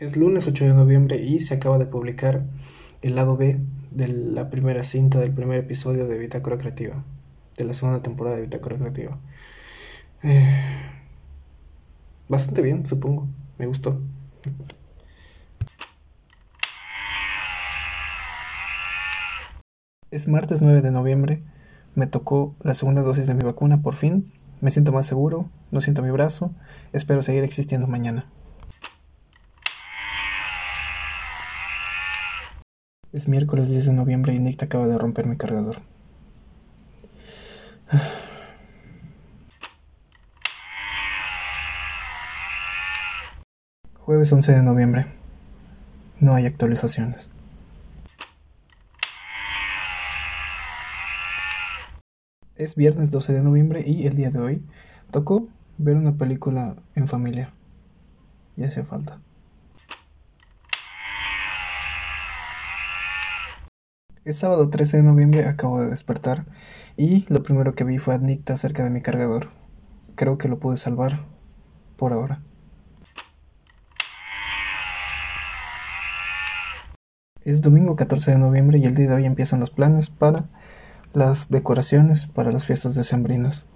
Es lunes 8 de noviembre y se acaba de publicar el lado B de la primera cinta del primer episodio de Bitácora Creativa, de la segunda temporada de Bitácora Creativa. Eh, bastante bien, supongo. Me gustó. Es martes 9 de noviembre. Me tocó la segunda dosis de mi vacuna por fin. Me siento más seguro, no siento mi brazo. Espero seguir existiendo mañana. Es miércoles 10 de noviembre y Nick acaba de romper mi cargador. Jueves 11 de noviembre. No hay actualizaciones. Es viernes 12 de noviembre y el día de hoy tocó ver una película en familia. Ya hacía falta. Es sábado 13 de noviembre, acabo de despertar y lo primero que vi fue a Nicta cerca de mi cargador. Creo que lo pude salvar por ahora. Es domingo 14 de noviembre y el día de hoy empiezan los planes para las decoraciones para las fiestas decembrinas.